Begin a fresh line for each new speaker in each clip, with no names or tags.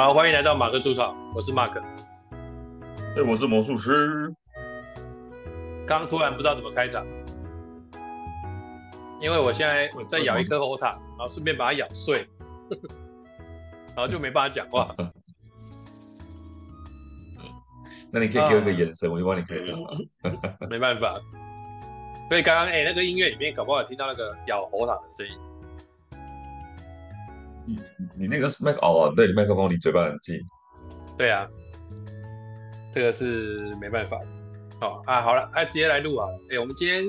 好，欢迎来到马克驻场，我是马克。
对，我是魔术师。
刚突然不知道怎么开场，因为我现在我在咬一颗喉糖，然后顺便把它咬碎，然后就没办法讲话。
那你可以给我一个眼神，啊、我就帮你开场。
没办法，所以刚刚哎，那个音乐里面搞不好有听到那个咬喉糖的声音。
你你那个麦克哦，对，麦克风离嘴巴很近。
对啊，这个是没办法的。好啊，好了，哎、啊，直接来录啊。哎，我们今天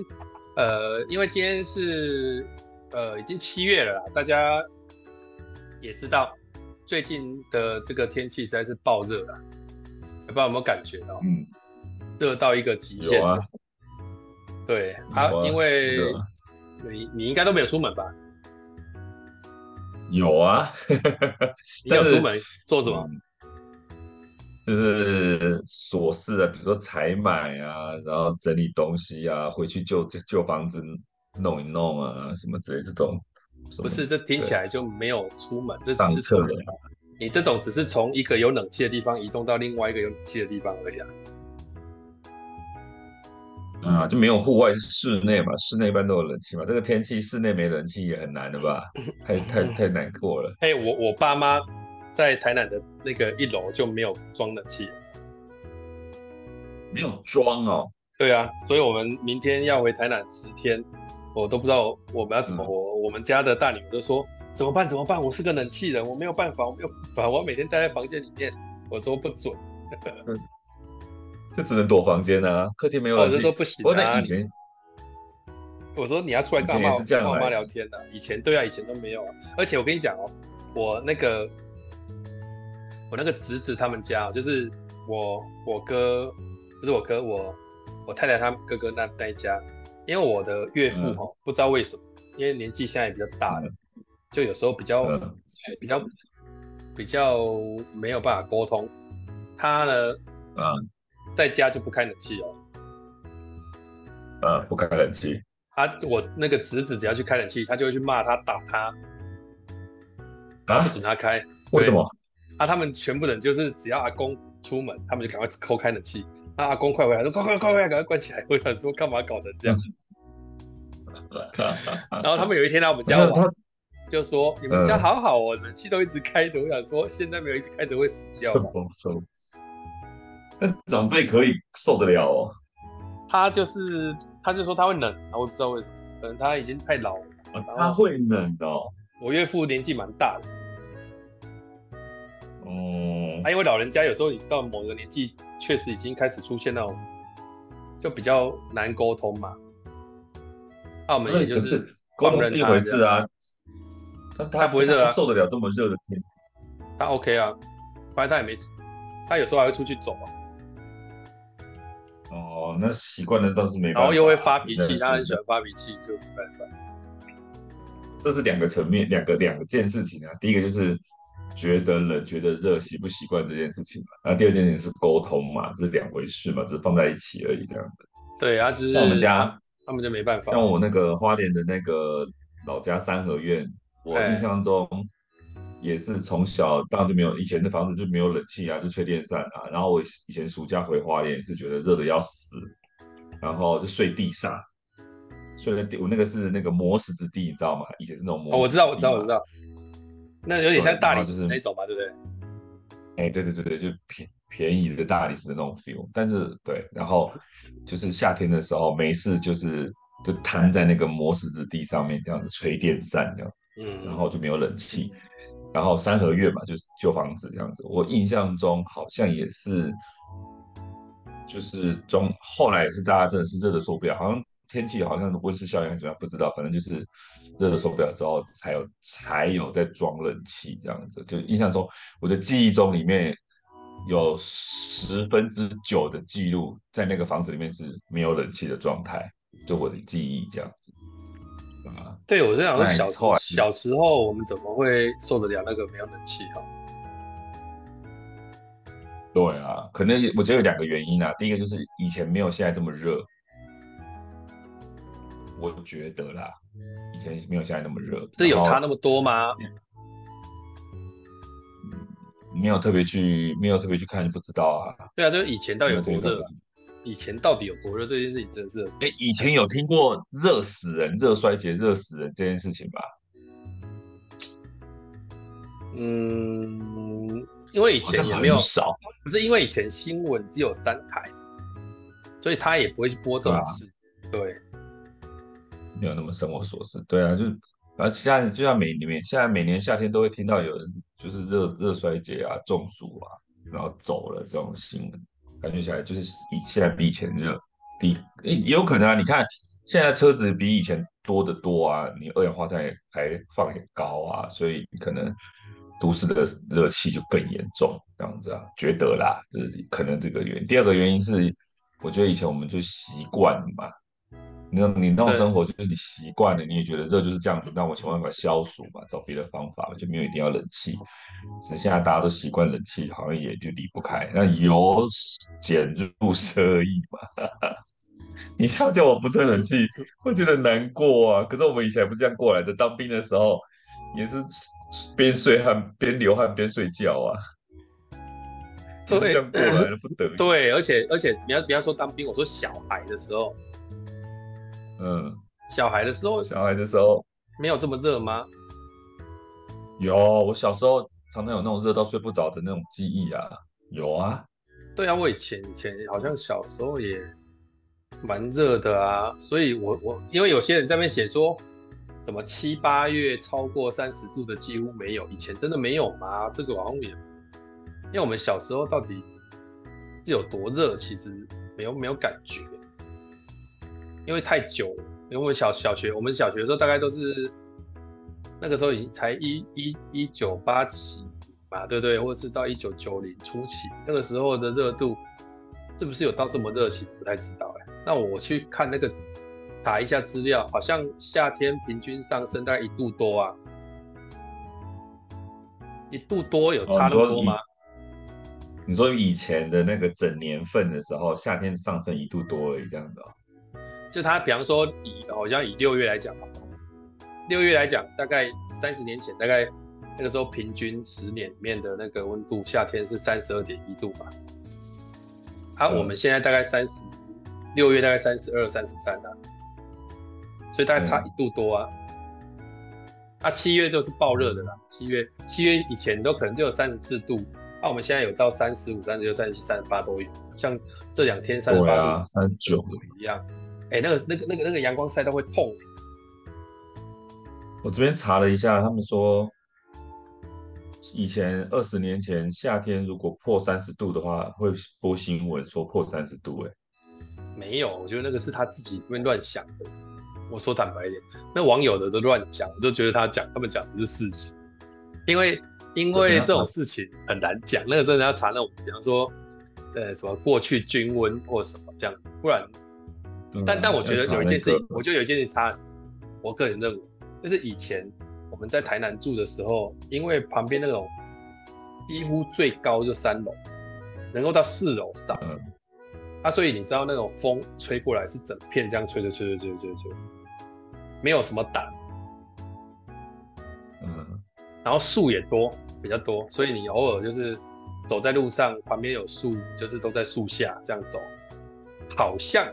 呃，因为今天是呃已经七月了啦，大家也知道最近的这个天气实在是爆热了，不知道有没有感觉到？嗯，热到一个极限。有啊。对啊，啊，因为你你应该都没有出门吧？
有啊，
你要出门做什么？
就是琐事啊，比如说采买啊，然后整理东西啊，回去旧旧房子弄一弄啊，什么之类这种。
不是，这听起来就没有出门，这只是出门。你这种只是从一个有冷气的地方移动到另外一个有冷气的地方而已啊。
啊，就没有户外，是室内嘛？室内一般都有冷气嘛。这个天气，室内没冷气也很难的吧？太太太难过了。
嘿，我我爸妈在台南的那个一楼就没有装冷气，
没有装哦。
对啊，所以我们明天要回台南十天，我都不知道我们要怎么活。嗯、我们家的大女儿都说怎么办？怎么办？我是个冷气人，我没有办法，我没有办法，我每天待在房间里面。我说不准。嗯
就只能躲房间啊，客厅没有人。
我就说不行啊。
以前
我说你要出来干嘛？跟我妈聊天的。以前对啊，以前都没有啊。而且我跟你讲哦，我那个我那个侄子他们家，就是我我哥不是我哥，我我太太他们哥哥那那一家，因为我的岳父哈、嗯，不知道为什么，因为年纪现在也比较大了，嗯、就有时候比较、嗯、比较比较没有办法沟通。他呢，嗯。在家就不开冷气哦，
呃，不开冷气。
他、啊、我那个侄子只要去开冷气，他就会去骂他、打他，啊，不准他开。
为什么？
啊，他们全部人就是只要阿公出门，他们就赶快抠开冷气。啊，阿公快回来，说快快快快，赶快关起来。我想说干嘛搞成这样？然后他们有一天来我们家玩，就说你们家好好哦，冷气都一直开着。我想说现在没有一直开着会死掉吗？
长辈可以受得了哦，
他就是，他就说他会冷，我也不知道为什么，可能他已经太老了。
啊、他会冷哦。
我岳父年纪蛮大的，
哦、嗯，
啊，因为老人家有时候你到某个年纪，确实已经开始出现那种，就比较难沟通嘛。那我们也就是
沟通是一回事啊，他他不会热啊，受得了这么热的天，
他 OK 啊，反正他也没，他有时候还会出去走啊。
哦，那习惯了倒是没办法。
然后又会发脾气，他很喜欢发脾气，就没办法。
这是两个层面，两个两件事情啊。第一个就是觉得冷、觉得热，习不习惯这件事情嘛。那第二件事情是沟通嘛，这是两回事嘛，只是放在一起而已，这样的。
对啊，只是
像我们家，
他们就没办法。
像我那个花莲的那个老家三合院，我印象中。也是从小当然就没有，以前的房子就没有冷气啊，就吹电扇啊。然后我以前暑假回花莲也是觉得热的要死，然后就睡地上，睡在地，我那个是那个磨石之地，你知道吗？以前是那种磨
我知道，我知道，我知道。那有点像大理石那种吧，对不对？
哎，对对对对，就便便宜的大理石的那种 feel。但是对，然后就是夏天的时候没事，就是就瘫在那个磨石子地上面这样子吹电扇这样，嗯，然后就没有冷气。然后三合院嘛，就是旧房子这样子。我印象中好像也是，就是中后来也是大家真的是热的受不了，好像天气好像温室效应还是怎么样，不知道。反正就是热的受不了之后，才有才有在装冷气这样子。就印象中，我的记忆中里面有十分之九的记录在那个房子里面是没有冷气的状态，就我的记忆这样子。
啊，对，我是想说小时候小时候我们怎么会受得了那个没有冷气哈？
对啊，可能我觉得有两个原因啊。第一个就是以前没有现在这么热，我觉得啦，以前没有现在那么热。
这有差那么多吗？
没有特别去，没有特别去看就不知道啊。
对啊，就是以前到底有多热？以前到底有多热？这件事情真的是，
哎，以前有听过热死人、热衰竭、热死人这件事情吧？
嗯，因为以前也没有少，不是因为以前新闻只有三台，所以他也不会去播这种事。对，
没有那么生活琐事。对啊，就而且现在就像每年，现在每年夏天都会听到有人就是热热衰竭啊、中暑啊，然后走了这种新闻。感觉起来就是以现在比以前热，低也有可能啊。你看现在车子比以前多得多啊，你二氧化碳也排放也高啊，所以可能都市的热气就更严重，这样子啊，觉得啦，就是可能这个原因。第二个原因是，我觉得以前我们就习惯嘛。你那，你那种生活就是你习惯了，你也觉得热就是这样子，那我想办法消暑嘛，找别的方法嘛，就没有一定要冷气。只是现在大家都习惯冷气，好像也就离不开。那由俭入奢易嘛，你想叫我不吹冷气，会觉得难过啊。可是我们以前不是这样过来的，当兵的时候也是边睡汗边流汗边睡觉啊，这样过来的不得 已。
对，而且而且你要不要说当兵，我说小孩的时候。
嗯，
小孩的时候，
小孩的时候
没有这么热吗？
有，我小时候常常有那种热到睡不着的那种记忆啊，有啊。
对啊，我以前以前好像小时候也蛮热的啊，所以我我因为有些人在那边写说，什么七八月超过三十度的几乎没有，以前真的没有吗？这个好像也，因为我们小时候到底是有多热，其实没有没有感觉。因为太久了，因为我们小小学，我们小学的时候大概都是那个时候已经才一一一九八七吧，对不对？或者是到一九九零初期，那个时候的热度是不是有到这么热？其实不太知道哎。那我去看那个查一下资料，好像夏天平均上升大概一度多啊，一度多有差那么多吗？
你说以前的那个整年份的时候，夏天上升一度多而已，这样子哦？
就他，比方说以好像以六月来讲，六月来讲，大概三十年前，大概那个时候平均十年里面的那个温度，夏天是三十二点一度吧。啊，我们现在大概三十，六月大概三十二、三十三啊，所以大概差一度多啊。啊，七月就是爆热的啦，七月七月以前都可能就有三十四度，啊，我们现在有到三十五、三十六、三十七、三十八都有，像这两天三十八度、
三十九
度一样。哎、欸，那个、那个、那个、那个阳光晒到会痛。
我这边查了一下，他们说，以前二十年前夏天如果破三十度的话，会播新闻说破三十度。哎，
没有，我觉得那个是他自己这边乱想的。我说坦白一点，那网友的都乱讲，我就觉得他讲他们讲的是事实。因为因为这种事情很难讲，那个真的要查那种，比方说，呃，什么过去均温或什么这样子，不然。但但我觉得有一件事情，我觉得有一件事情差。我个人认为，就是以前我们在台南住的时候，因为旁边那种几乎最高就三楼，能够到四楼上，嗯，啊，所以你知道那种风吹过来是整片这样吹吹吹着吹着吹着吹，没有什么挡，
嗯，
然后树也多，比较多，所以你偶尔就是走在路上，旁边有树，就是都在树下这样走，好像。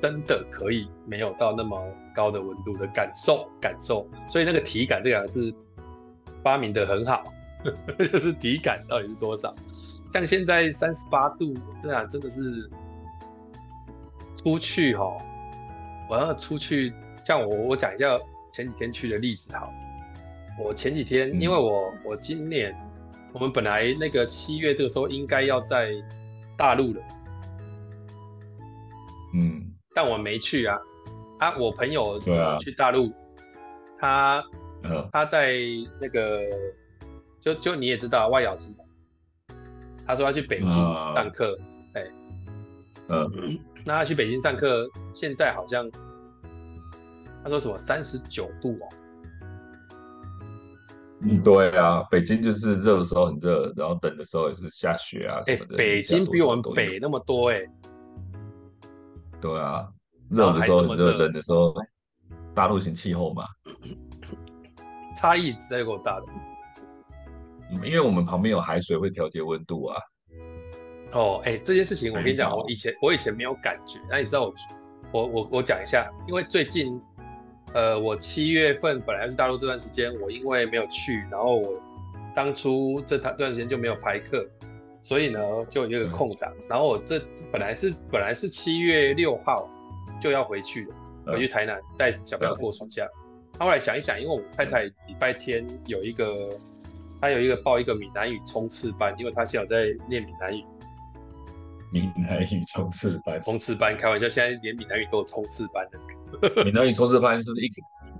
真的可以没有到那么高的温度的感受感受，所以那个体感这两个字发明的很好，就是体感到底是多少？像现在三十八度，这样真的是出去哈，我要出去，像我我讲一下前几天去的例子好，我前几天因为我我今年我们本来那个七月这个时候应该要在大陆了，
嗯。
但我没去啊，啊，我朋友去大陆，
啊、
他、嗯、他在那个，就就你也知道外咬是，他说他去北京上课，哎、
嗯，嗯，
那他去北京上课，现在好像他说什么三十九度哦，
嗯，对啊，北京就是热的时候很热，然后冷的时候也是下雪啊什么的，
哎，北京比我们北那么多哎、欸。
对啊，热的时候热，冷的时候，大陆型气候嘛，
差异实在够大的。
因为我们旁边有海水会调节温度啊。
哦，哎，这件事情我跟你讲，我以前我以前没有感觉，那你知道我我我我讲一下，因为最近，呃，我七月份本来要去大陆这段时间，我因为没有去，然后我当初这段这段时间就没有排课，所以呢就有一个空档，嗯、然后我这本来是本来是七月六号就要回去的，回去台南带小朋友过暑假，他、嗯、后来想一想，因为我太太礼拜天有一个，她有一个报一个闽南语冲刺班，因为她现在有在念闽南语。
闽南语冲刺班，
冲刺班，开玩笑，现在连闽南语都有冲刺班的。
闽南语冲刺班是不是一？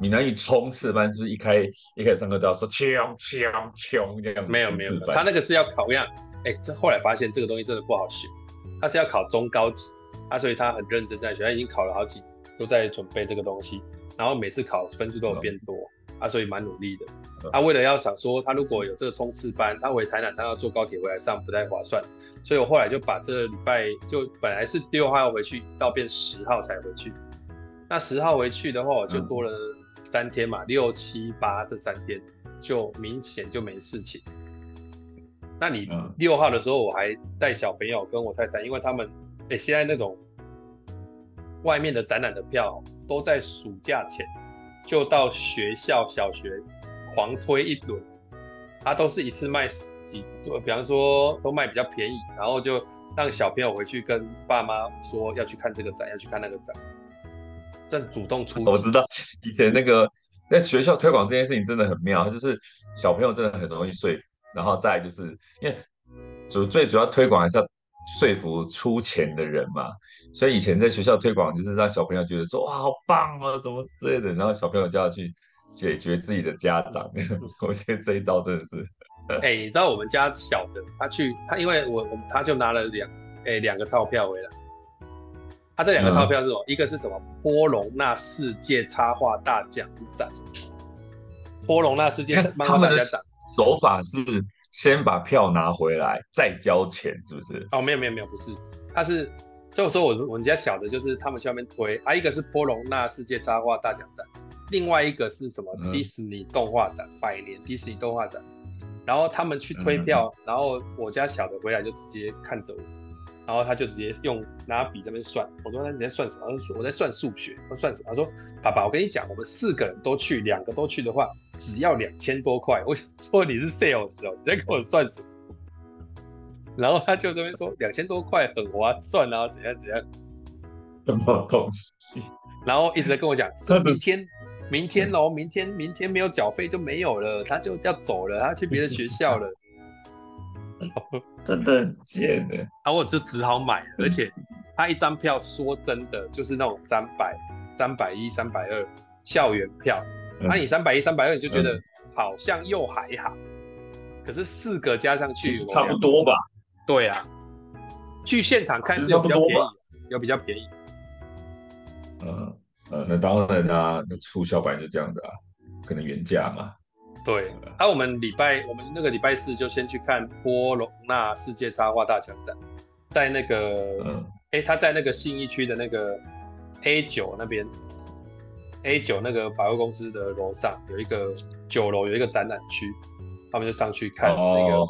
闽南语冲刺班是不是一开一开始上课都要说枪枪枪这样？
没有没有，他那个是要考样。哎，这后来发现这个东西真的不好学，他是要考中高级，啊，所以他很认真在学，他已经考了好几，都在准备这个东西，然后每次考分数都有变多。嗯啊，所以蛮努力的。他、啊、为了要想说，他如果有这个冲刺班，他回台南，他要坐高铁回来上不太划算。所以我后来就把这个礼拜就本来是六号要回去，到变十号才回去。那十号回去的话，我就多了三天嘛，六七八这三天就明显就没事情。那你六号的时候，我还带小朋友跟我太太，因为他们哎、欸，现在那种外面的展览的票都在暑假前。就到学校小学狂推一轮，他都是一次卖十几多，比方说都卖比较便宜，然后就让小朋友回去跟爸妈说要去看这个展，要去看那个展，正主动出击。
我知道以前那个在学校推广这件事情真的很妙，就是小朋友真的很容易说服，然后再就是因为主最主要推广还是要。说服出钱的人嘛，所以以前在学校推广就是让小朋友觉得说哇好棒啊，什么之类的，然后小朋友就要去解决自己的家长。我觉得这一招真的是，
哎、欸，你知道我们家小的他去他因为我我他就拿了两哎两个套票回来，他这两个套票是什么？嗯、一个是什么？波隆纳世界插画大奖展，波隆纳世界
他们的手法是。先把票拿回来，再交钱，是不是？
哦，没有没有没有，不是，他是就说我我们家小的，就是他们去外面推啊，一个是波隆纳世界插画大奖展，另外一个是什么？迪士尼动画展，嗯、百年迪士尼动画展，然后他们去推票，嗯、然后我家小的回来就直接看着我。然后他就直接用拿笔在那边算，我说，那你在算什么？他说我在算数学。他算什么？他说爸爸，我跟你讲，我们四个人都去，两个都去的话，只要两千多块。我想说你是 sales 哦，你在跟我算什么？然后他就这边说两千多块很划算啊，怎样怎样？
什么东西？
然后一直在跟我讲，明天明天哦，明天明天没有缴费就没有了，他就要走了，他去别的学校了。
真的很贱的，
然后我就只好买，而且他一张票说真的就是那种三百、三百一、三百二校园票，那、嗯。啊、你三百一、三百二你就觉得好像又还好，嗯、可是四个加上去
差不多吧？
对啊，去现场看是有比较便宜，有比较便宜。
嗯呃，那当然啦，那促销版就这样的啊，可能原价嘛。
对，那、啊、我们礼拜我们那个礼拜四就先去看波隆纳世界插画大奖展，在那个，嗯，哎，他在那个信义区的那个 A 九那边，A 九那个百货公司的楼上有一个九楼有一个展览区，他们就上去看那个，哦、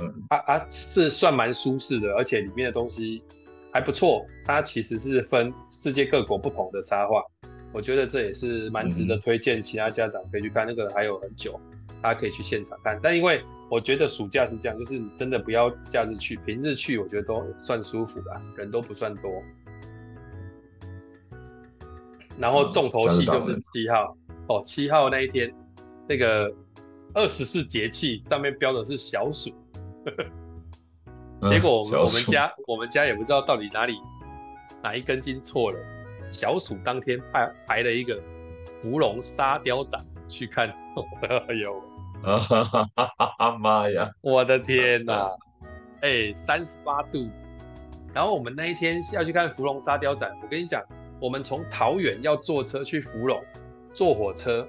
嗯，啊啊是算蛮舒适的，而且里面的东西还不错，它其实是分世界各国不同的插画。我觉得这也是蛮值得推荐，其他家长可以去看。那个还有很久，大家可以去现场看。但因为我觉得暑假是这样，就是你真的不要假日去，平日去我觉得都算舒服的，人都不算多。然后重头戏就是七号哦，七号那一天，那个二十四节气上面标的是小暑，结果我们我们家我们家也不知道到底哪里哪一根筋错了。小暑当天排排了一个芙蓉沙雕展去看，哎呦，妈呀，我的天呐，哎，三十八度，然后我们那一天要去看芙蓉沙雕展，我跟你讲，我们从桃园要坐车去芙蓉，坐火车，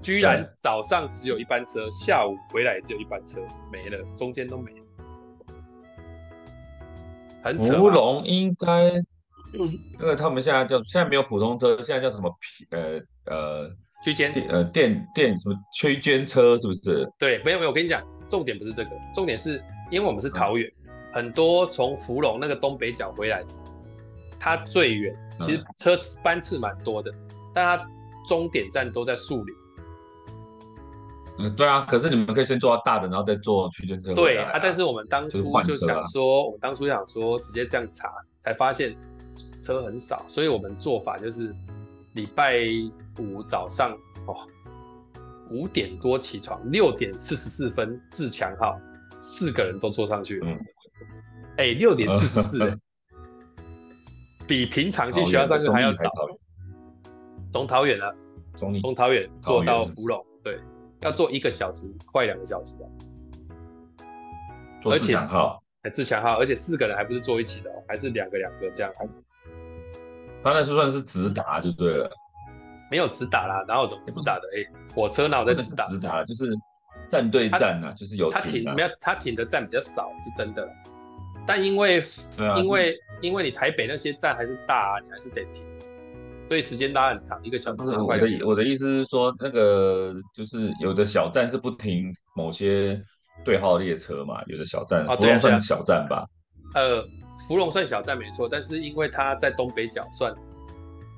居然早上只有一班车，下午回来也只有一班车，没了，中间都没了。
芙蓉应该。因为他们现在叫现在没有普通车，现在叫什么皮呃呃
区间
呃电电什么区间车是不是？
对，没有没有，我跟你讲，重点不是这个，重点是因为我们是桃园，嗯、很多从芙蓉那个东北角回来的，它最远，其实车班次蛮多的，嗯、但它终点站都在树林。
嗯，对啊，可是你们可以先坐到大的，然后再坐区间车、啊。
对啊，但是我们当初就想说，啊、我们当初想说直接这样查，才发现车很少，所以我们做法就是礼拜五早上哦五点多起床，六点四十四分自强号四个人都坐上去了。哎、嗯，六点四十四，比平常去学校上课还要早。从桃园啊，从桃园坐到福隆，对。要坐一个小时，快两个小时的，
坐自强号，
还自强号，而且四个人还不是坐一起的哦，还是两个两个这样。
他那是算是直达就对了，
没有直达啦，然后怎么直达的？哎、欸，火车哪有在直达？
直达就是站对站啊，就是有停、啊。
他停没有？他停的站比较少，是真的。但因为、啊、因为因为你台北那些站还是大、啊，你还是得停。所以时间拉很长，一个小时。不是
我的我的意思是说，那个就是有的小站是不停某些对号列车嘛，有的小站，不用算小站吧？
呃，福隆算小站没错，但是因为它在东北角算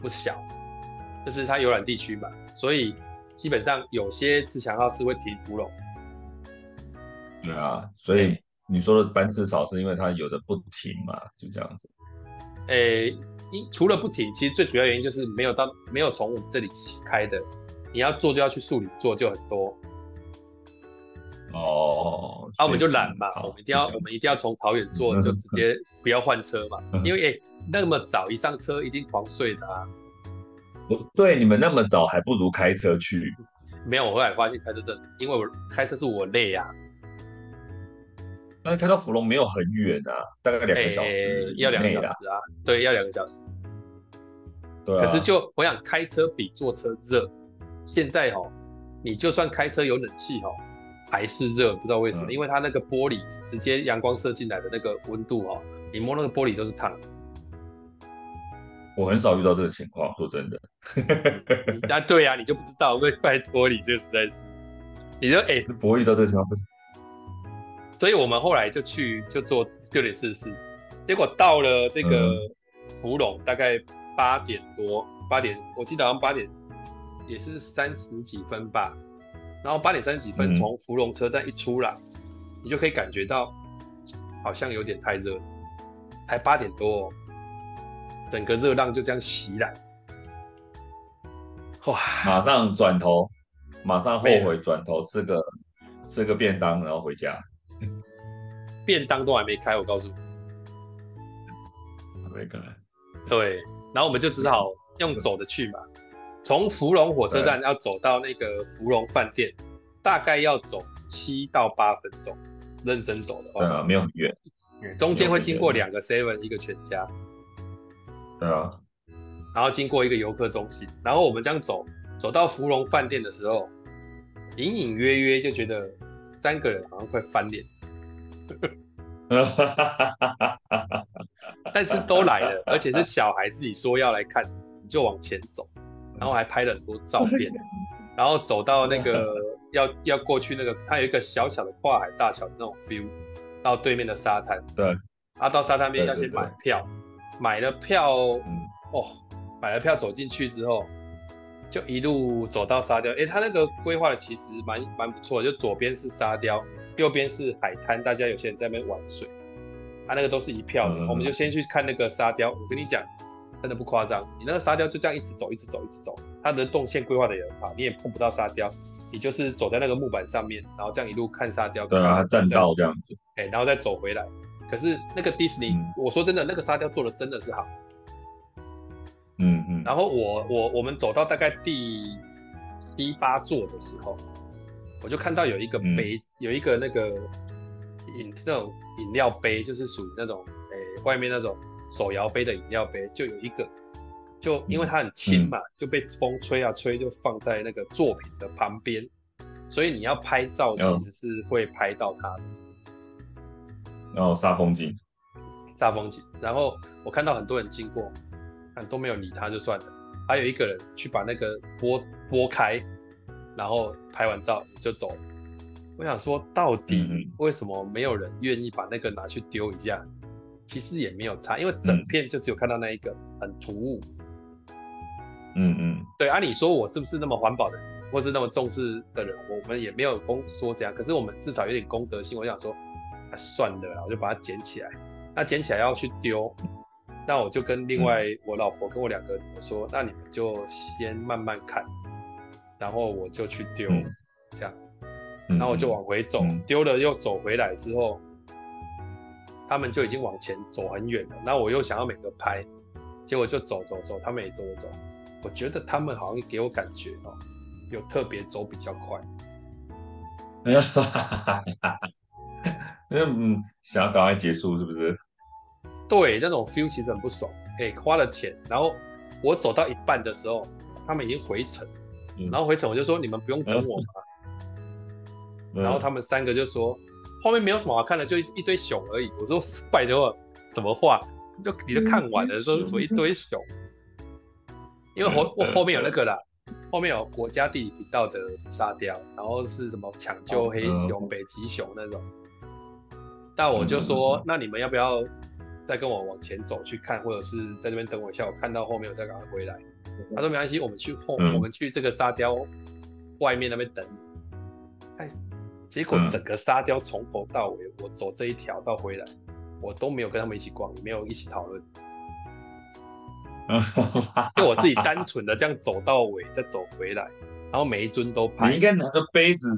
不小，就是它游览地区嘛，所以基本上有些自强号是会停芙蓉。
对啊，所以你说的班次少是因为它有的不停嘛，就这样子。
诶。一除了不停，其实最主要原因就是没有到没有从我们这里开的，你要做就要去树里做，就很多。
哦，
啊，我们就懒嘛，我们一定要我们一定要从桃园坐，就直接不要换车嘛，因为哎、欸、那么早一上车一定狂睡的啊。
不对，你们那么早还不如开车去。
没有，我后来发现开车真的，因为我开车是我累呀、啊。
但是开到芙蓉没有很远啊，大概两个小时、欸，
要两个小时啊，对，要两个小时。
对、啊，
可是就我想开车比坐车热。现在哦，你就算开车有冷气哦，还是热，不知道为什么，嗯、因为它那个玻璃直接阳光射进来的那个温度哦，你摸那个玻璃都是烫。
我很少遇到这个情况，说真的。
啊，对啊，你就不知道，拜托你这个实在是，你说哎，
不会遇到这个情况不是？
所以我们后来就去就做六点四十四，结果到了这个福隆大概八点多，八点我记得好像八点也是三十几分吧，然后八点三十几分从芙蓉车站一出来，你就可以感觉到好像有点太热，才八点多，整个热浪就这样袭来，哇！
马上转头，马上后悔转头吃个吃个便当，然后回家。
便当都还没开，我告诉你，
还没开。
对，然后我们就只好用走的去嘛。从芙蓉火车站要走到那个芙蓉饭店，大概要走七到八分钟。认真走的话，
对啊，没有很远。
中间会经过两个 seven，一个全家。
对啊。
然后经过一个游客中心，然后我们这样走，走到芙蓉饭店的时候，隐隐约约就觉得三个人好像快翻脸。但是都来了，而且是小孩自己说要来看，你就往前走，然后还拍了很多照 片，然后走到那个要要过去那个，它有一个小小的跨海大桥的那种 feel，到对面的沙滩。
对，
啊，到沙滩边要先买票，买了票，哦，买了票走进去之后，就一路走到沙雕。哎，他那个规划的其实蛮蛮不错，就左边是沙雕。右边是海滩，大家有些人在那边玩水，他、啊、那个都是一票的。嗯、我们就先去看那个沙雕。我跟你讲，真的不夸张，你那个沙雕就这样一直走，一直走，一直走。它的动线规划的也很好，你也碰不到沙雕，你就是走在那个木板上面，然后这样一路看沙雕。
对啊，栈道这样子。
哎，然后再走回来。可是那个迪士尼，嗯、我说真的，那个沙雕做的真的是好。
嗯嗯。
然后我我我们走到大概第七八座的时候。我就看到有一个杯，嗯、有一个那个饮那种饮料杯，就是属于那种诶、欸、外面那种手摇杯的饮料杯，就有一个，就因为它很轻嘛，嗯、就被风吹啊吹，就放在那个作品的旁边，所以你要拍照其实是会拍到它的。
然后煞风景，
煞风景。然后我看到很多人经过，但都没有理他就算了，还有一个人去把那个拨拨开，然后拍完照就走。我想说，到底为什么没有人愿意把那个拿去丢一下？其实也没有差，因为整片就只有看到那一个，很突兀。
嗯嗯，
对，按、啊、你说我是不是那么环保的人，或是那么重视的人？我们也没有公说这样，可是我们至少有点公德心。我想说，啊、算了啦，我就把它捡起来。那捡起来要去丢，那我就跟另外我老婆跟我两个女儿说，嗯、那你们就先慢慢看，然后我就去丢，嗯、这样。然后我就往回走，丢、嗯、了又走回来之后，他们就已经往前走很远了。然后我又想要每个拍，结果就走走走，他们也走走走。我觉得他们好像给我感觉哦，有特别走比较快。
哈哈哈哈哈！嗯，想要赶快结束是不是？
对，那种 feel 其实很不爽。哎，花了钱，然后我走到一半的时候，他们已经回程，嗯、然后回程我就说：“你们不用等我吗？”然后他们三个就说：“后面没有什么好看的，就一堆熊而已。”我说：“ 拜托，什么话？就你都看完了，说什么一堆熊？因为后我后面有那个啦，后面有国家地理频道的沙雕，然后是什么抢救黑熊、北极熊那种。但我就说：那你们要不要再跟我往前走去看，或者是在那边等我一下？我看到后面我再赶快回来。”他说：“没关系，我们去后，我们去这个沙雕外面那边等你。”哎。结果整个沙雕从头到尾，嗯、我走这一条到回来，我都没有跟他们一起逛，没有一起讨论。就我自己单纯的这样走到尾，再走回来，然后每一尊都拍。
你应该拿着杯子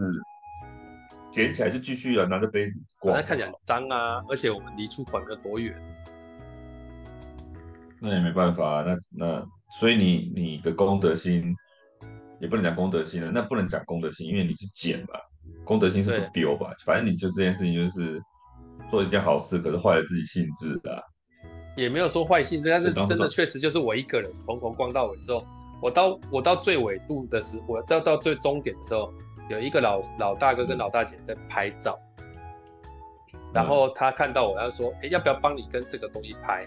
捡起来就继续了，拿着杯子逛。
那看起来很脏啊，而且我们离出口没有多远。
那也没办法、啊，那那所以你你的功德心也不能讲功德心了，那不能讲功德心，因为你是捡嘛。公德心是不丢吧？反正你就这件事情就是做一件好事，可是坏了自己性质的、啊。
也没有说坏性质，但是真的确实就是我一个人从头逛到尾之后，我到我到最尾度的时候，我到到最终点的时候，有一个老老大哥跟老大姐在拍照，嗯、然后他看到我，他说：“哎、欸，要不要帮你跟这个东西拍？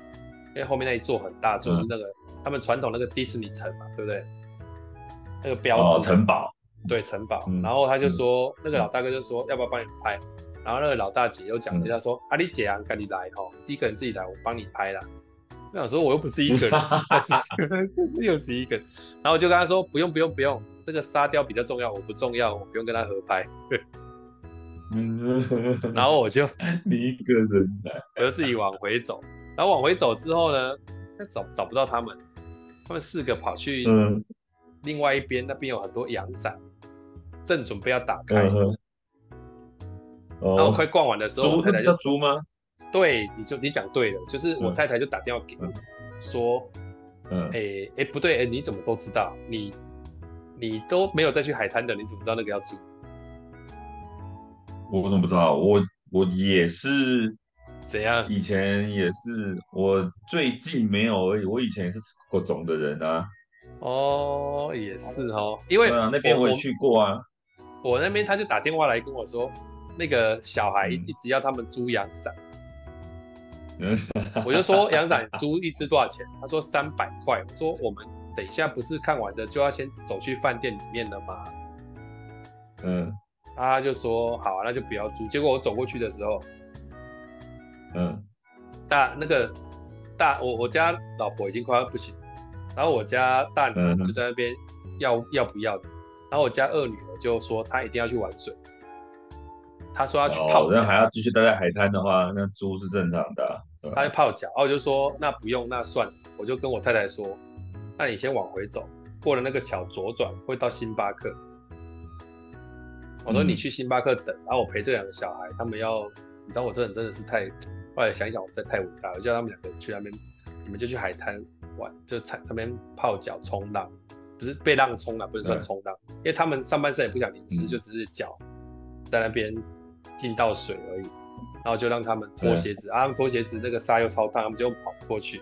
因为后面那一座很大，就是那个、嗯、他们传统那个迪士尼城嘛，对不对？那个标志
城堡。”
对城堡，然后他就说，那个老大哥就说要不要帮你拍，然后那个老大姐又讲了一下说，啊你姐啊，赶紧来哈，第一个人自己来，我帮你拍啦。我想说我又不是一个人，但是 又是一个人，然后我就跟他说不用不用不用，这个沙雕比较重要，我不重要，我不用跟他合拍。然后我就
你一个人来，
我就自己往回走，然后往回走之后呢，找找不到他们，他们四个跑去另外一边，那边有很多阳伞。正准备要打开，然后快逛完的时候，我太太就
租吗？
对，你就你讲对了，就是我太太就打电话给我，说，嗯，哎哎不对，哎你怎么都知道？你你都没有再去海滩的，你怎么知道那个要租？
我怎么不知道？我我也是
怎样？
以前也是，我最近没有而已。我以前也是过种的人啊。
哦，也是哦，因为
那边我也去过啊。
我那边他就打电话来跟我说，那个小孩一直要他们租阳伞，嗯，我就说阳伞租一支多少钱？他说三百块。我说我们等一下不是看完的就要先走去饭店里面了吗？
嗯，
他就说好啊，那就不要租。结果我走过去的时候，
嗯，
大那个大我我家老婆已经快要不行，然后我家大女儿就在那边要要不要的。然后我家二女儿就说她一定要去玩水，她说要去泡脚。
那、哦、还要继续待在海滩的话，那租是正常的。
她要泡脚，然后我就说那不用，那算了。我就跟我太太说，那你先往回走，过了那个桥左转会到星巴克。我说你去星巴克等，嗯、然后我陪这两个小孩，他们要，你知道我这人真的是太，后来想一想我真的太伟大了，我叫他们两个去那边，你们就去海滩玩，就在那边泡脚冲浪。不是被浪冲了，不是算冲浪，因为他们上半身也不想淋湿，嗯、就只是脚在那边浸到水而已，然后就让他们脱鞋子，啊，他们脱鞋子那个沙又超烫，他们就跑不过去，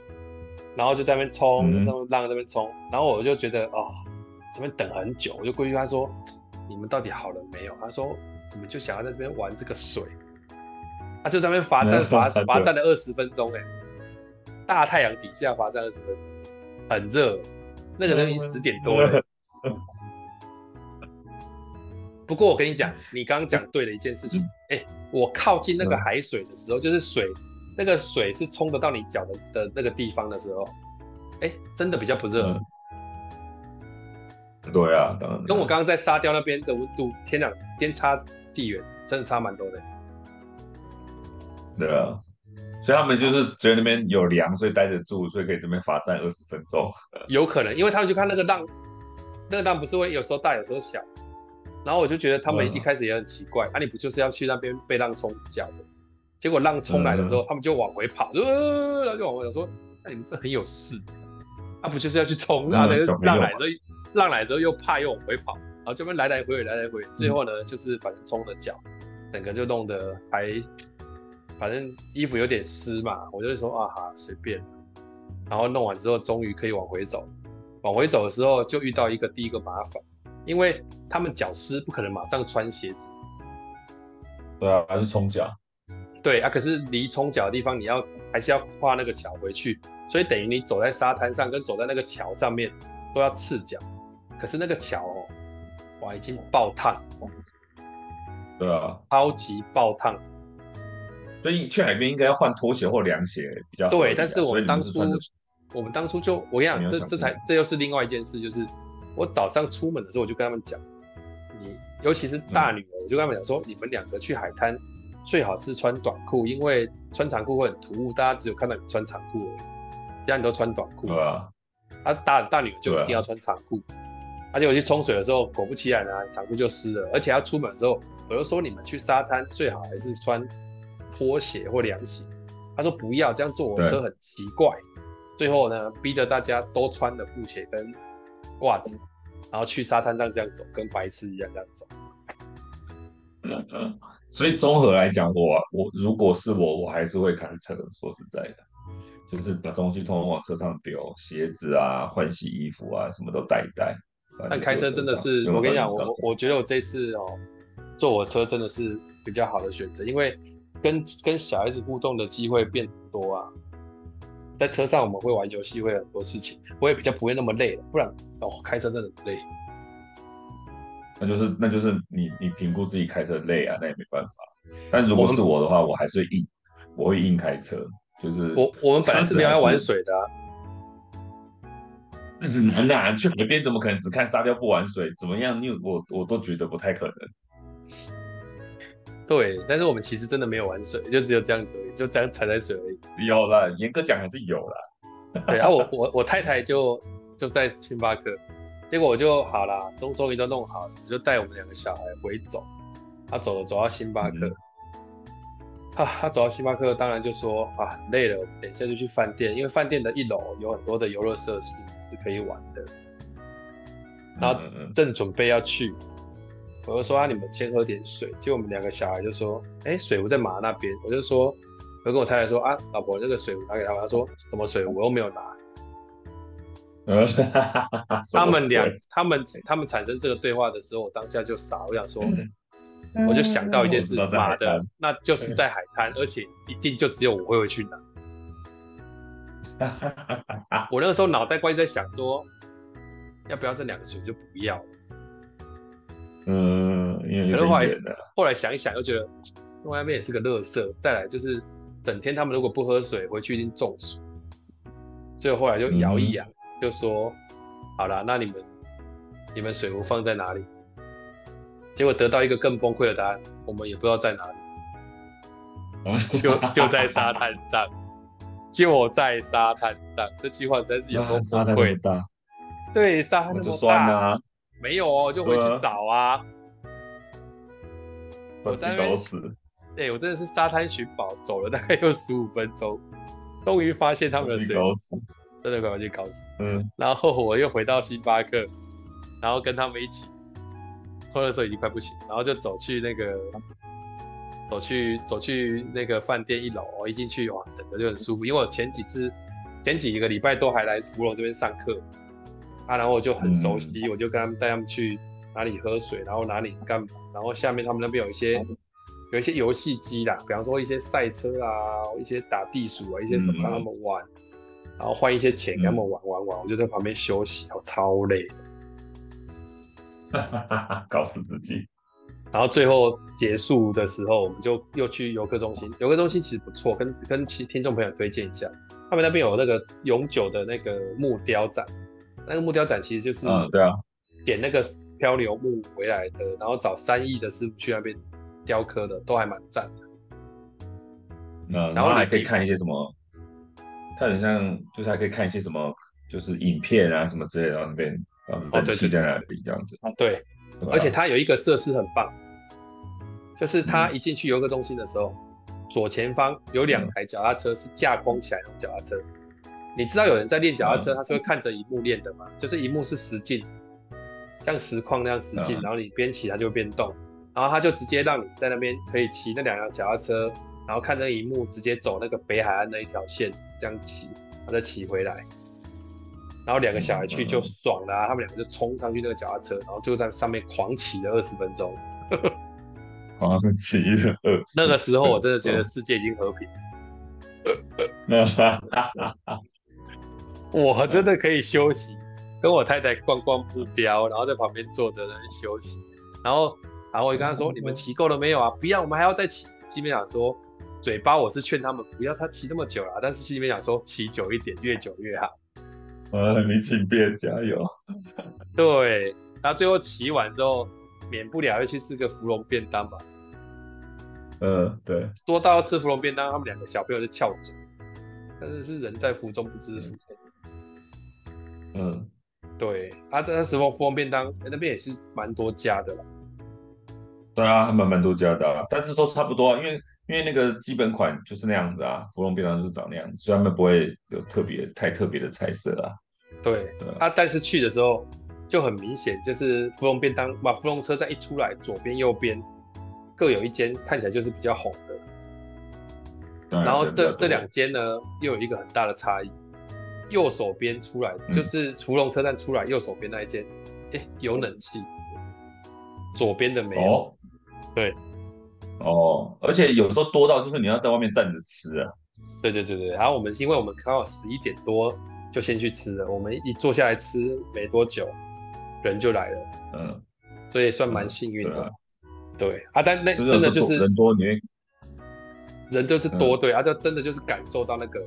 然后就在那边冲，浪在那边冲，然后我就觉得哦，这边等很久，我就过去他说，你们到底好了没有？他说你们就想要在这边玩这个水，他就在那边罚站罚罚站了二十分钟，哎，大太阳底下罚站二十分钟，很热。那个时候已经十点多了，不过我跟你讲，你刚刚讲对了一件事情。哎、欸，我靠近那个海水的时候，嗯、就是水，那个水是冲得到你脚的的那个地方的时候，哎、欸，真的比较不热。嗯
对啊，当然。
跟我刚刚在沙雕那边的温度，天两天差地远，真的差蛮多的。
对啊，所以他们就是觉得那边有凉，所以待得住，所以可以这边罚站二十分钟。
有可能，因为他们就看那个浪，那个浪不是会有时候大，有时候小。然后我就觉得他们一开始也很奇怪，嗯、啊，你不就是要去那边被浪冲脚的？结果浪冲来的时候，嗯、他们就往回跑，呃，然后就往回说，那你们这很有事，啊，不就是要去冲啊？那个浪来的时候。浪来之后又怕又往回跑，然后这边来来回回来来回，最后呢、嗯、就是反正冲了脚，整个就弄得还，反正衣服有点湿嘛，我就说啊哈随便，然后弄完之后终于可以往回走，往回走的时候就遇到一个第一个麻烦，因为他们脚湿不可能马上穿鞋子，
对啊，还是冲脚，
对啊，可是离冲脚的地方你要还是要跨那个桥回去，所以等于你走在沙滩上跟走在那个桥上面都要赤脚。可是那个桥哦，哇，已经爆烫，
对啊，
超级爆烫，
所以去海边应该要换拖鞋或凉鞋比较好。
对，但是我们当初，我们当初就我跟你讲，这这才这又是另外一件事，就是我早上出门的时候，我就跟他们讲，你尤其是大女儿，嗯、我就跟他们讲说，你们两个去海滩最好是穿短裤，因为穿长裤会很突兀，大家只有看到你穿长裤而已，其他你都穿短裤。对啊，啊大大女儿就一定要穿长裤。而且我去冲水的时候，果不其然啊，长裤就湿了。而且要出门的时候，我就说你们去沙滩最好还是穿拖鞋或凉鞋。他说不要这样坐我车很奇怪。最后呢，逼得大家都穿了布鞋跟袜子，然后去沙滩上这样走，跟白痴一样这样走。
嗯嗯。所以综合来讲，我我如果是我，我还是会开车。说实在的，就是把东西通通往车上丢，鞋子啊、换洗衣服啊，什么都带一带。
但开车真的是，我跟你讲，我我觉得我这次哦，坐我车真的是比较好的选择，因为跟跟小孩子互动的机会变多啊。在车上我们会玩游戏，会很多事情，我也比较不会那么累了。不然哦，开车真的很累。
那就是那就是你你评估自己开车累啊，那也没办法。但如果是我的话，我还是会硬，我会硬开车。就是
我我们本来是没有要玩水的啊。
很 难的，去海边怎么可能只看沙雕不玩水？怎么样？你我我都觉得不太可能。
对，但是我们其实真的没有玩水，就只有这样子而已，就这样踩在水而已。
有了，严格讲还是有了。
对，然后我我我太太就就在星巴克，结果我就好了，终终于都弄好了，我就带我们两个小孩回走。他走了走到星巴克，嗯、啊，他走到星巴克，当然就说啊累了，等一下就去饭店，因为饭店的一楼有很多的游乐设施。是可以玩的，然后正准备要去，我就说啊，你们先喝点水。结果我们两个小孩就说，哎，水壶在妈那边。我就说，我跟我太太说啊，老婆，那个水壶拿给他。他说什么水壶？我又没有拿。他们俩，他们他们产生这个对话的时候，我当下就傻，我想说，我就想到一件事，妈的，那就是在海滩，而且一定就只有我会回去拿。我那个时候脑袋瓜在想说，要不要这两个水就不要了？
嗯，可能
后来后来想一想，又觉得外面也是个垃圾。再来就是整天他们如果不喝水，回去一定中暑。所以后来就摇一摇，就说好了，那你们你们水壶放在哪里？结果得到一个更崩溃的答案，我们也不知道在哪里，就就在沙滩上。就在沙滩上，这句话真是有够崩溃的。对，沙滩那么大，啊、没有哦，就回去找啊。我在那边，对，我真的是沙滩寻宝，走了大概有十五分钟，终于发现他们的水，真的快把自己搞死。嗯，然后我又回到星巴克，然后跟他们一起喝的时候已经快不行，然后就走去那个。走去走去那个饭店一楼，我一进去哇，整个就很舒服。因为我前几次前几个礼拜都还来福楼这边上课啊，然后我就很熟悉，嗯、我就跟他们带他们去哪里喝水，然后哪里干嘛，然后下面他们那边有一些、嗯、有一些游戏机啦，比方说一些赛车啊，一些打地鼠啊，一些什么让他们玩，嗯、然后换一些钱给他们玩玩玩，我就在旁边休息，我超累的，
哈哈哈哈，搞死自己。
然后最后结束的时候，我们就又去游客中心。游客中心其实不错，跟跟其听众朋友推荐一下，他们那边有那个永久的那个木雕展。那个木雕展其实就是，
嗯，对啊，
捡那个漂流木回来的，然后找三亿的师傅去那边雕刻的，都还蛮赞的。
嗯，然后还可以看一些什么，它很像，就是还可以看一些什么，就是影片啊什么之类的，然后那边，然后灯器在那里这样子。
啊，对，而且它有一个设施很棒。就是他一进去游客中心的时候，嗯、左前方有两台脚踏车是架空起来的脚踏车。你知道有人在练脚踏车，嗯、他是会看着萤幕练的吗？就是萤幕是实境，像实况那样实境，嗯、然后你边骑它就会变动，然后他就直接让你在那边可以骑那两辆脚踏车，然后看那个萤幕直接走那个北海岸那一条线这样骑，然后再骑回来，然后两个小孩去就爽了，啊，嗯、他们两个就冲上去那个脚踏车，然后就在上面狂骑了二十分钟。
好像骑了。
那个时候我真的觉得世界已经和平。我真的可以休息，跟我太太逛逛步雕，然后在旁边坐着在那休息。然后，然后我就跟他说：“你们骑够了没有啊？不要，我们还要再骑。”心里面想说，嘴巴我是劝他们不要他骑那么久了，但是心里面想说骑久一点，越久越好。
啊，你请便加油。
对，然后最后骑完之后。免不了要去吃个芙蓉便当吧？
嗯，对。
说到要吃芙蓉便当，他们两个小朋友就翘嘴。但是是人在福中不知福。
嗯，
对。啊，这福隆福隆便当那边也是蛮多家的啦。
对啊，还蛮蛮多家的啊，但是都差不多啊，因为因为那个基本款就是那样子啊，芙蓉便当就是长那样子，所以他们不会有特别太特别的菜色啊。
对，对啊，但是去的时候。就很明显，就是芙蓉便当，把芙蓉车站一出来，左边右边各有一间，看起来就是比较红的。对然后这这两间呢，又有一个很大的差异。右手边出来，嗯、就是芙蓉车站出来，右手边那一间，哎、欸，有冷气。左边的没有。哦、对。
哦，而且有时候多到就是你要在外面站着吃啊。
对对对对，然后我们因为我们刚好十一点多就先去吃了，我们一坐下来吃没多久。人就来了，嗯，所以算蛮幸运的，嗯、对，啊，但那真的就是
人多，你会
人就是多，嗯、对啊，就真的就是感受到那个，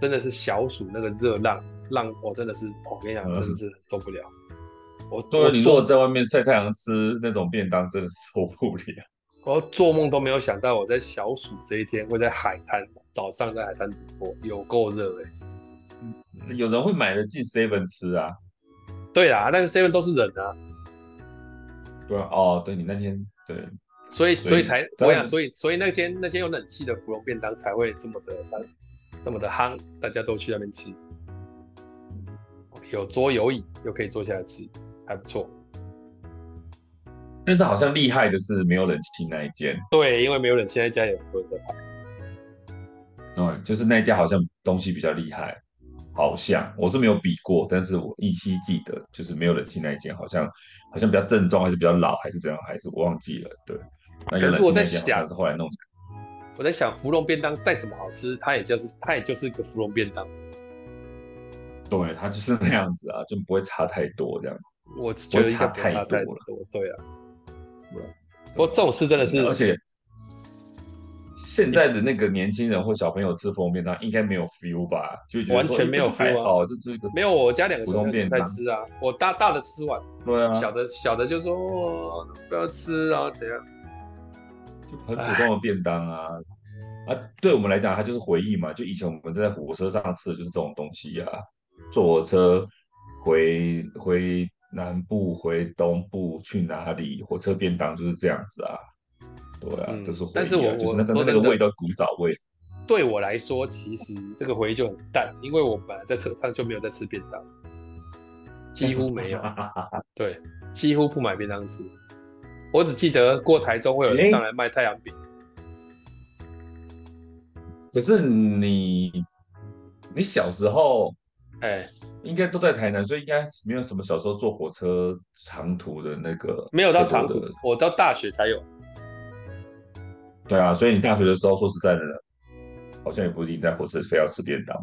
真的是小暑那个热浪浪，我真的是，我跟你讲，真的是受不了。嗯、我
对，你如果在外面晒太阳吃那种便当，真的是受不了。
我做梦都没有想到，我在小暑这一天会在海滩早上在海滩直播，有够热哎！
有人会买了进 seven 吃啊。
对啦，但是 seven 都是人啊。
对啊，哦，对你那天对，
所以所以才我想，所以所以那间那间有冷气的芙蓉便当才会这么的这么的夯，大家都去那边吃。有桌有椅，又可以坐下来吃，还不错。
但是好像厉害的是没有冷气那一间。
对，因为没有冷气那一家也不会在排。
对，就是那一家好像东西比较厉害。好像我是没有比过，但是我依稀记得，就是没有冷气那一间，好像好像比较正宗，还是比较老，还是怎样，还是我忘记了。对，那可是我在想，是后来弄。
我在想，芙蓉便当再怎么好吃，它也就是它也就是一个芙蓉便当。
对，它就是那样子啊，就不会差太多这样。
我觉得差太多了。对啊。对。不过这种事真的是，
而且。现在的那个年轻人或小朋友吃芙蓉便当应该没有 feel 吧？就觉得
完全没有 feel 啊！
这这个
没有，我家两个小朋友在吃啊。我大大的吃完，
对啊，
小的小的就说、哦、不要吃啊，怎样？
就很普通的便当啊唉啊！对我们来讲，它就是回忆嘛。就以前我们在火车上吃的就是这种东西啊。坐火车回回南部、回东部去哪里？火车便当就是这样子啊。对啊，嗯、是啊，
但是我
就是那个那个味道，古早味。
对我来说，其实这个回忆就很淡，因为我本来在车上就没有在吃便当，几乎没有。对，几乎不买便当吃。我只记得过台中会有人上来卖太阳饼。
可是你，你小时候，
哎、欸，
应该都在台南，所以应该没有什么小时候坐火车长途的那个。
没有到长途，我到大学才有。
对啊，所以你大学的时候，说实在的，好像也不一定在火车非要吃便当。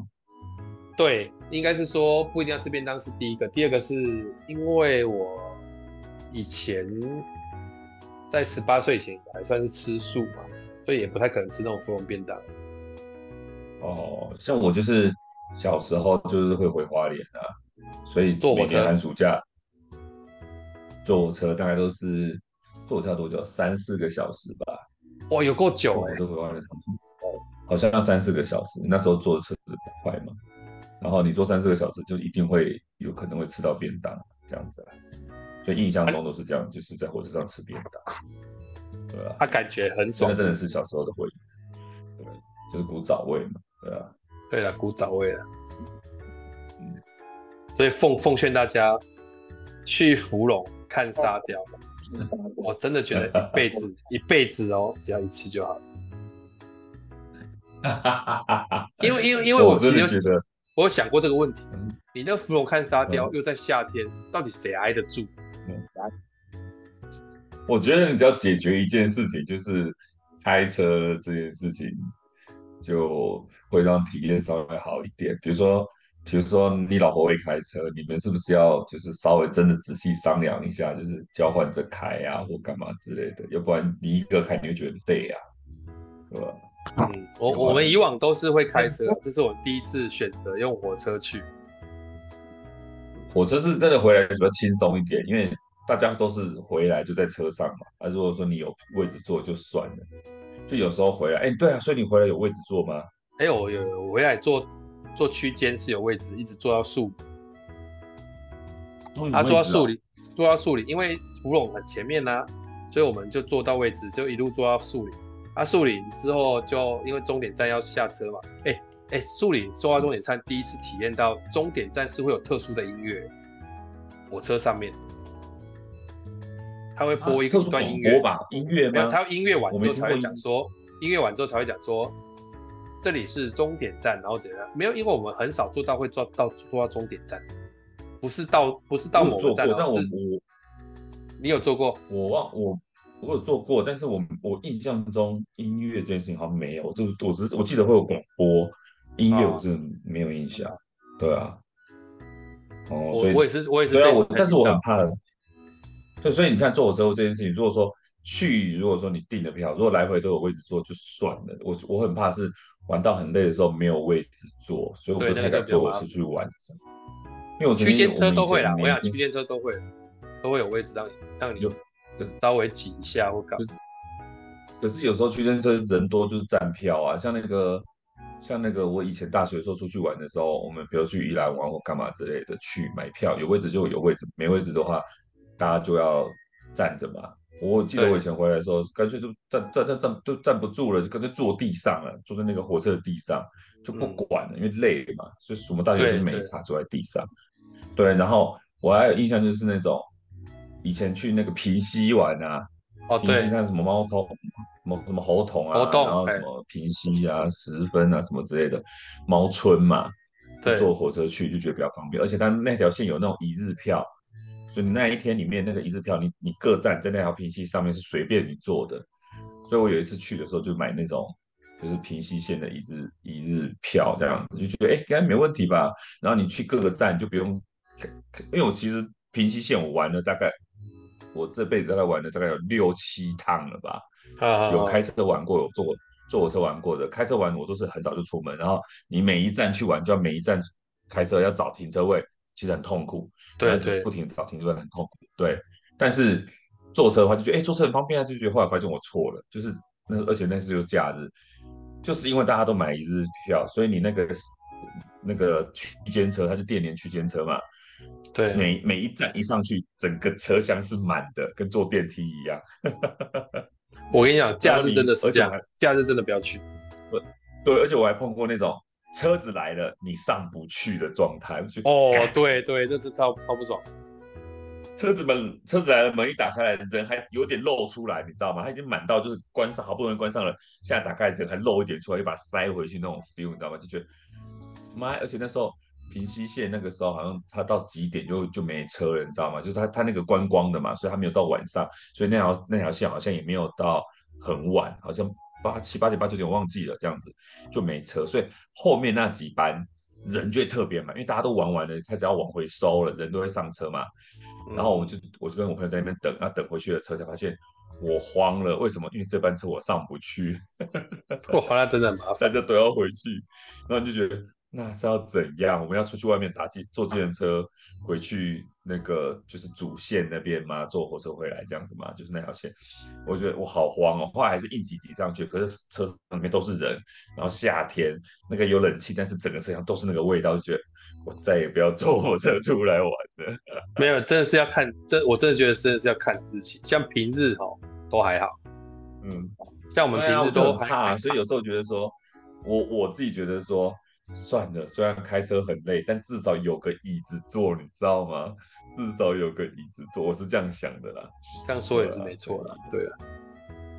对，应该是说不一定要吃便当是第一个，第二个是因为我以前在十八岁前还算是吃素嘛，所以也不太可能吃那种芙蓉便当。
哦，像我就是小时候就是会回花莲啊，所以每年寒暑假坐火车大概都是坐火车多久？三四个小时吧。
哇，有够久哎！
我都回花莲，好像要三四个小时。那时候坐的车子不快嘛，然后你坐三四个小时就一定会有可能会吃到便当这样子。所以印象中都是这样，啊、就是在火车上吃便当，对吧？
他感觉很爽，
那真的是小时候的回忆，对，就是古早味嘛，对吧？
对了，古早味了，嗯，所以奉奉劝大家去芙蓉看沙雕，我真的觉得一辈子 一辈子哦，只要一次就好 了。因为因为因为我其实觉得我有想过这个问题，嗯、你那芙蓉看沙雕又在夏天，嗯、到底谁挨得住？
我觉得你只要解决一件事情，就是开车这件事情，就会让体验稍微好一点。比如说，比如说你老婆会开车，你们是不是要就是稍微真的仔细商量一下，就是交换着开啊，或干嘛之类的？要不然你一个开你会觉得累啊，对吧？
嗯，我我们以往都是会开车，这是我第一次选择用火车去。
火车是真的回来比较轻松一点，因为大家都是回来就在车上嘛。啊，如果说你有位置坐就算了，就有时候回来，哎、欸，对啊，所以你回来有位置坐吗？
哎、欸，我有，我回来坐坐区间是有位置，一直坐到树林。啊，坐到树林，坐到树林，因为芙蓉很前面呢、啊，所以我们就坐到位置，就一路坐到树林。啊，树林之后就因为终点站要下车嘛，哎、欸。哎，树林坐到终点站，第一次体验到终点站是会有特殊的音乐，火车上面，他会播一个段音乐
吧？音乐没有，
他音乐完之后才会讲说，音乐完之后才会讲说，这里是终点站，然后怎样？没有，因为我们很少做到会坐到坐到终点站，不是到不是到某个站，但我我你有做过？
我忘我我有做过，但是我我印象中音乐这件事情好像没有，就是我只是我记得会有广播。音乐我是没有印象，哦、对啊，哦，所以
我也是，我也是，
对啊，我但是我很怕。的，对，所以你看坐火车这件事情，如果说去，如果说你订的票，如果来回都有位置坐就算了，我我很怕是玩到很累的时候没有位置坐，所以我不太敢坐火车去玩，
因为我区间车都会啦，我想区间车都会，都会有位置让你让你就稍微挤一下或干嘛，就是，
可是有时候区间车人多就是占票啊，像那个。像那个我以前大学的时候出去玩的时候，我们比如去宜兰玩或干嘛之类的，去买票有位置就有位置，没位置的话，大家就要站着嘛。我记得我以前回来的时候，干脆就站站站站都站不住了，就干脆坐地上了，坐在那个火车的地上就不管了，嗯、因为累嘛。所以我们大学生没差，坐在地上。对，对，然后我还有印象就是那种以前去那个平溪玩啊，
哦，对，
平溪看什么猫头。什么什么猴头啊，
洞
然后什么平溪啊、十分啊什么之类的，猫村嘛，对，坐火车去就觉得比较方便，而且它那条线有那种一日票，所以你那一天里面那个一日票，你你各站在那条平溪上面是随便你坐的，所以我有一次去的时候就买那种就是平溪线的一日一日票，这样子就觉得哎，应该没问题吧。然后你去各个站就不用，因为我其实平溪线我玩了大概，我这辈子大概玩了大概有六七趟了吧。有开车玩过，有坐坐火车玩过的。开车玩我都是很早就出门，然后你每一站去玩，就要每一站开车要找停车位，其实很痛苦。对对，不停找停车位很痛苦。对，但是坐车的话就觉得，哎，坐车很方便啊，就觉得后来发现我错了，就是那而且那次就假日，就是因为大家都买一日票，所以你那个那个区间车，它是电联区间车嘛。对，每每一站一上去，整个车厢是满的，跟坐电梯一样。
我跟你讲，假日真的是这样，假日真的不要去。
对，而且我还碰过那种车子来了你上不去的状态。
哦，对对，这是超超不爽。
车子门车子来了，门一打开来，人还有点露出来，你知道吗？他已经满到就是关上，好不容易关上了，现在打开人还露一点出来，又把它塞回去那种 feel，你知道吗？就觉得妈，而且那时候。平溪线那个时候好像它到几点就就没车了，你知道吗？就是它它那个观光的嘛，所以它没有到晚上，所以那条那条线好像也没有到很晚，好像八七八点八九点我忘记了这样子就没车，所以后面那几班人就会特别满，因为大家都玩完了，开始要往回收了，人都会上车嘛。然后我就我就跟我朋友在那边等，啊等回去的车才发现，我慌了，为什么？因为这班车我上不去，
哇，那真的很麻烦，
大家都要回去，然后就觉得那是要怎样？我们要出去外面打机，坐计程车回去那个就是主线那边吗？坐火车回来这样子吗？就是那条线，我觉得我好慌哦。后来还是硬挤挤上去，可是车里面都是人，然后夏天那个有冷气，但是整个车厢都是那个味道，就觉得我再也不要坐火车出来玩了。
没有，真的是要看，这我真的觉得真的是要看日期，像平日哦。都还好，
嗯，
像我们平日都
很怕，所以有时候觉得说，我我自己觉得说，算了，虽然开车很累，但至少有个椅子坐，你知道吗？至少有个椅子坐，我是这样想的啦。
这样说也是没错啦，对啊，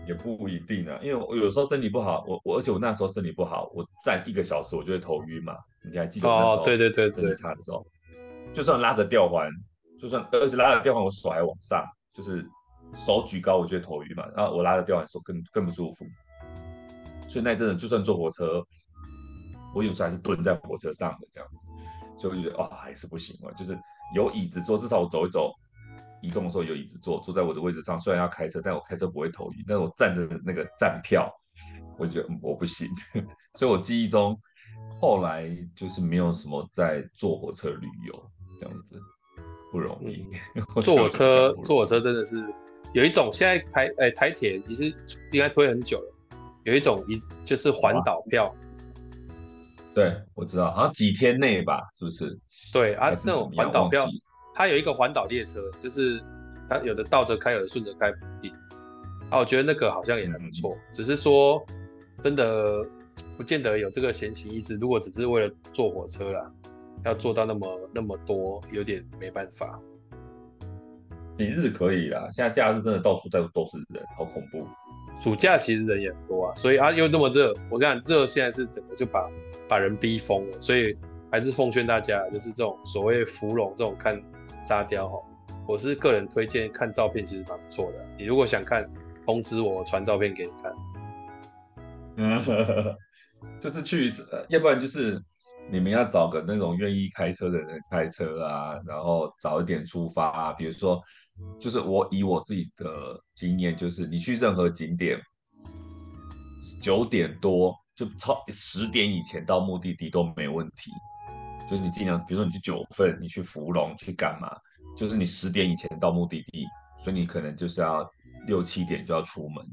也不一定啊，因为我有时候身体不好，我我而且我那时候身体不好，我站一个小时我就会头晕嘛。你还记得那时候？
哦，对对
对对，差的时候，就算拉着吊环，就算而且拉着吊环，我手还往上，就是。手举高，我觉得头晕嘛，然后我拉着吊环手更更不舒服，所以那阵子就算坐火车，我有时候还是蹲在火车上的这样子，所以我觉得哇、哦、还是不行啊，就是有椅子坐，至少我走一走，移动的时候有椅子坐，坐在我的位置上，虽然要开车，但我开车不会头晕，但是我站着那个站票，我觉得我不行，所以我记忆中后来就是没有什么在坐火车旅游这样子，不容易，
嗯、坐火车坐火车真的是。有一种现在台诶、欸、台铁其实应该推很久了，有一种一就是环岛票，
对，我知道，好像几天内吧，是不是？
对啊，那种环岛票，它有一个环岛列车，就是它有的倒着开，有的顺着开。啊，我觉得那个好像也还不错，嗯、只是说真的不见得有这个闲情逸致。如果只是为了坐火车啦，要做到那么那么多，有点没办法。
平日可以啦，现在假日真的到处在都是人，好恐怖。
暑假其实人也很多啊，所以啊又那么热，我跟你讲热现在是整个就把把人逼疯了，所以还是奉劝大家，就是这种所谓芙蓉这种看沙雕哈，我是个人推荐看照片其实蛮不错的。你如果想看，通知我传照片给你看。
嗯，就是去，要不然就是。你们要找个那种愿意开车的人开车啊，然后早一点出发啊。比如说，就是我以我自己的经验，就是你去任何景点，九点多就超十点以前到目的地都没问题。就你尽量，比如说你去九份，你去福隆去干嘛？就是你十点以前到目的地，所以你可能就是要六七点就要出门。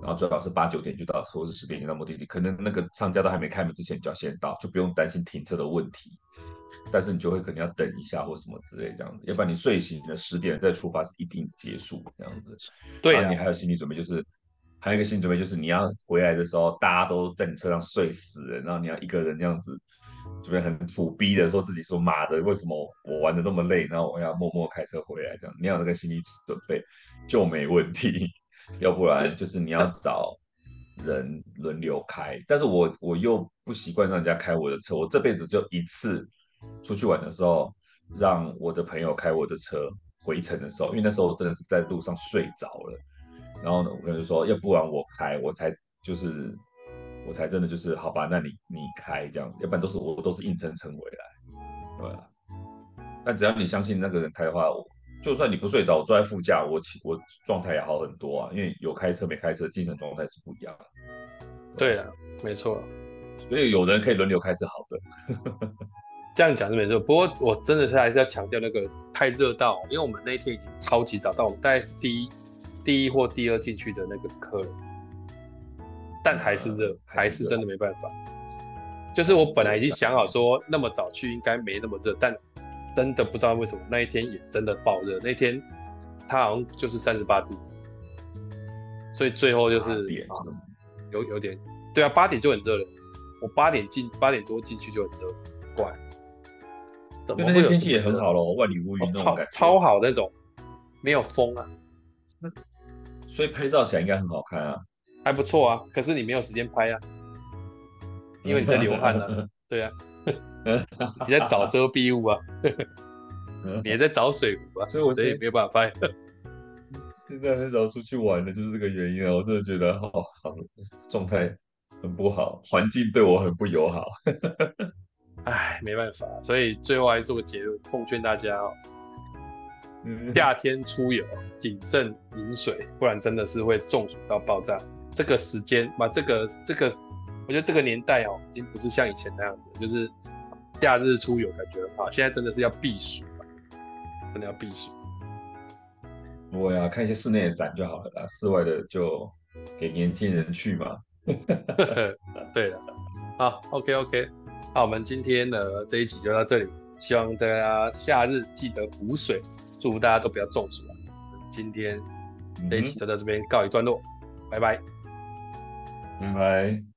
然后最好是八九点就到，或是十点前到目的地，可能那个商家都还没开门之前就要先到，就不用担心停车的问题。但是你就会可能要等一下或什么之类这样子，要不然你睡醒了十点再出发是一定结束这样子。对啊，你还有心理准备，就是还有一个心理准备就是你要回来的时候大家都在你车上睡死了，然后你要一个人这样子，这边很苦逼的说自己说妈的为什么我玩的这么累，然后我要默默开车回来这样，你要有那个心理准备就没问题。要不然就是你要找人轮流开，但是我我又不习惯让人家开我的车，我这辈子就一次出去玩的时候，让我的朋友开我的车回程的时候，因为那时候我真的是在路上睡着了，然后呢，我跟他说，要不然我开，我才就是我才真的就是好吧，那你你开这样，要不然都是我都是硬撑撑回来，对啊，但只要你相信那个人开的话，我。就算你不睡着，我坐在副驾，我我状态也好很多啊。因为有开车没开车，精神状态是不一样的。
对啊，没错。
所以有人可以轮流开是好的。
这样讲是没错。不过我真的是还是要强调那个太热到，因为我们那天已经超级早到，我们大概是第一第一或第二进去的那个客人，但还是热，还是真的没办法。就是我本来已经想好说那么早去应该没那么热，但。真的不知道为什么那一天也真的爆热，那天他好像就是三十八度，所以最后就是点有有点对啊，八点就很热了。我八点进八点多进去就很热，怪。
怎么那天天气也很好咯，万里无云那种感觉，
超好那种，没有风啊。
那所以拍照起来应该很好看啊，
还不错啊。可是你没有时间拍啊，因为你在流汗啊。对啊。你在找遮蔽物啊？你也在找水壶啊？所以我也没有办法拍。
现在很少出去玩的，就是这个原因啊！我真的觉得好好状态很不好，环境对我很不友好。
哎，没办法，所以最后还是做个结论，奉劝大家哦，夏天出游谨慎饮水，不然真的是会中暑到爆炸。这个时间嘛，这个这个，我觉得这个年代哦，已经不是像以前那样子，就是夏日出游感觉很好。现在真的是要避暑，真的要避暑。
我呀，看一些室内的展就好了啦，室外的就给年轻人去嘛。
对了，好，OK OK，那我们今天的这一集就到这里，希望大家夏日记得补水。祝福大家都不要中暑了。今天这一期就到这边告一段落，嗯、拜拜，
拜拜。